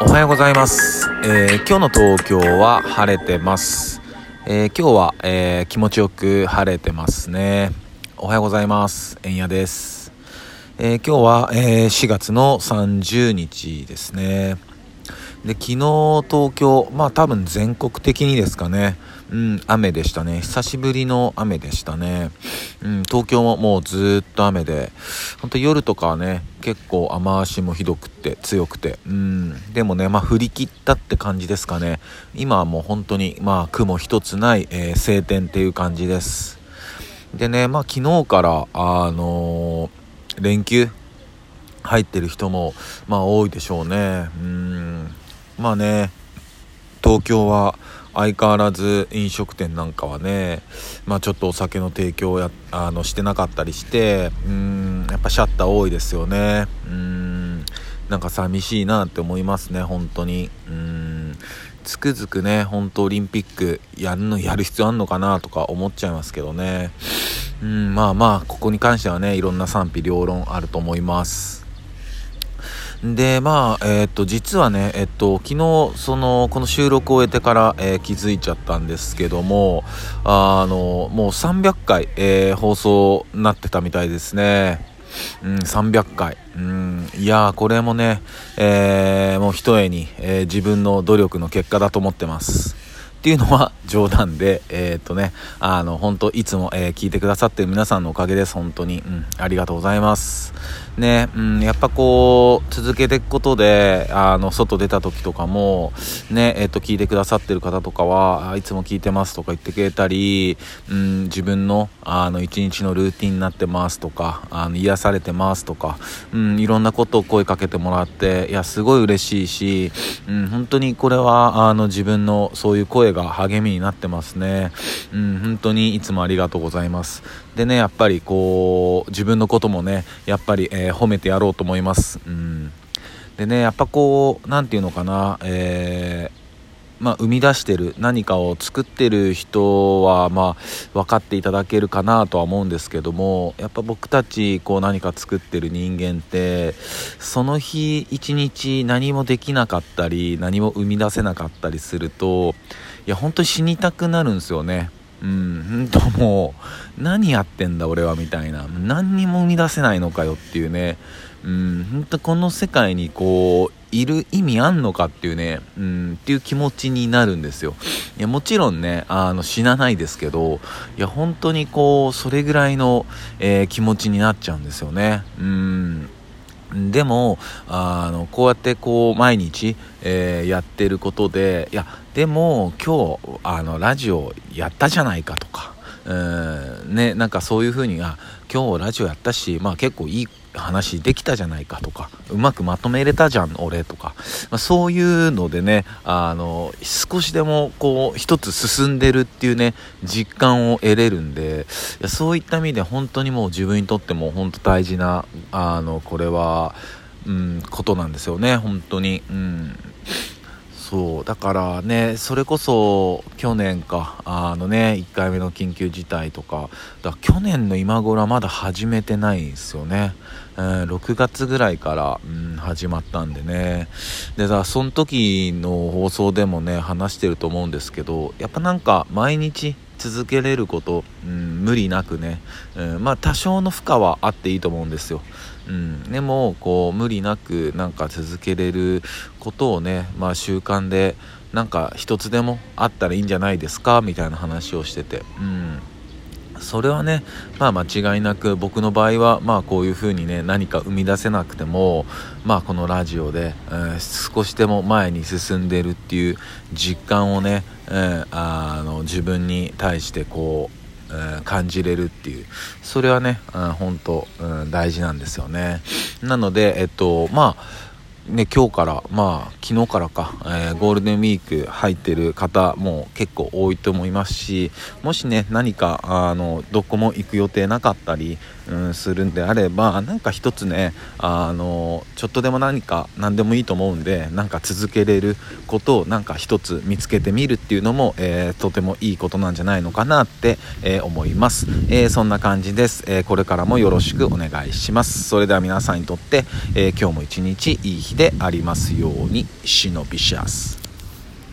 おはようございます、えー今日の東京は晴れてます、えー今日は、えー気持ちよく晴れてますね。おはようございます。えんやです、えー今日は、えー4月の30日ですね。で昨日東京まあ多分全国的にですかね。うん雨でしたね。久しぶりの雨でしたね。うん東京ももうずっと雨で。本当夜とかはね結構雨足もひどくて強くて。うんでもねまあ降り切ったって感じですかね。今はもう本当にまあ雲一つない、えー晴天っていう感じです。でねまあ昨日からあのー連休入ってる人もまあ多いでしょうね。うん。まあね東京は相変わらず飲食店なんかはね、まあ、ちょっとお酒の提供をやあのしてなかったりしてうんやっぱシャッター多いですよね。うんなんか寂しいなって思いますね本当に。うんつくづくね本当オリンピックやるのやる必要あんのかなとか思っちゃいますけどね。うんまあまあここに関してはねいろんな賛否両論あると思います。でまあえっと実はねえっと昨日そのこの収録を終えてから、えー気づいちゃったんですけどもあのもう300回、えー放送になってたみたいですね。うん300回。うんいやーこれもね、えーもうひとえに、えー自分の努力の結果だと思ってます。っていうのは冗談で、えーっとね、あの、本当いつも、えー聞いてくださってる皆さんのおかげです、本当に。うん、ありがとうございます。ね、うん、やっぱこう、続けていくことで、あの、外出た時とかも、ね、えーっと、聞いてくださってる方とかは、あいつも聞いてますとか言ってくれたり、うん、自分の、あの、一日のルーティンになってますとか、あの、癒されてますとか、うん、いろんなことを声かけてもらって、いや、すごい嬉しいし、うん、本当にこれは、あの、自分のそういう声がが励みになってますね。うん、本当にいつもありがとうございます。でね、やっぱりこう、自分のこともね、やっぱり、えー褒めてやろうと思います。うん。でね、やっぱこう、なんていうのかな、えーまあ、生み出してる何かを作ってる人は、まあ、分かっていただけるかなとは思うんですけどもやっぱ僕たちこう何か作ってる人間ってその日一日何もできなかったり何も生み出せなかったりするといや本当に死にたくなるんですよね。うん、本当もう何やってんだ俺はみたいな何にも生み出せないのかよっていうねうん本当この世界にこういる意味あんのかっていうねうんっていう気持ちになるんですよ。いやもちろんねあの死なないですけどいや本当にこうそれぐらいの、えー気持ちになっちゃうんですよね。うん。でもあのこうやってこう毎日、えーやってることでいやでも今日あのラジオやったじゃないかとかうん。ねなんかそういう風にあ今日ラジオやったしまあ結構いい話できたじゃないかとかうまくまとめれたじゃん俺とか、まあ、そういうのでねあの少しでもこう一つ進んでるっていうね実感を得れるんでいやそういった意味で本当にもう自分にとっても本当大事なあのこれは、うん、ことなんですよね本当に。うん。そうだからねそれこそ去年かあのね1回目の緊急事態とかだ去年の今頃はまだ始めてないんですよね、えー6月ぐらいから、うん、始まったんでね。でだその時の放送でもね話してると思うんですけどやっぱなんか毎日続けれること、うん、無理なくね、うん、まあ多少の負荷はあっていいと思うんですよ。うん、でもこう無理なくなんか続けれることをね、まあ、習慣でなんか一つでもあったらいいんじゃないですか？みたいな話をしてて、うん、それはね、まあ、間違いなく僕の場合は、まあ、こういうふうにね何か生み出せなくても、まあ、このラジオで、えー少しでも前に進んでるっていう実感をね、えーあの自分に対してこうえー感じれるっていうそれはね、うん、本当、うん、大事なんですよね。なのでえっとまあね、今日から、まあ、昨日からか、えーゴールデンウィーク入ってる方も結構多いと思いますし、もしね、何か、あの、どこも行く予定なかったり、うん、するんであればなんか一つねあのちょっとでも何か何でもいいと思うんでなんか続けれることをなんか一つ見つけてみるっていうのも、えー、とてもいいことなんじゃないのかなって、えー、思います、えー、そんな感じです、えこれからもよろしくお願いします。それでは皆さんにとって、え今日も一日いい日でありますようにシノビシャス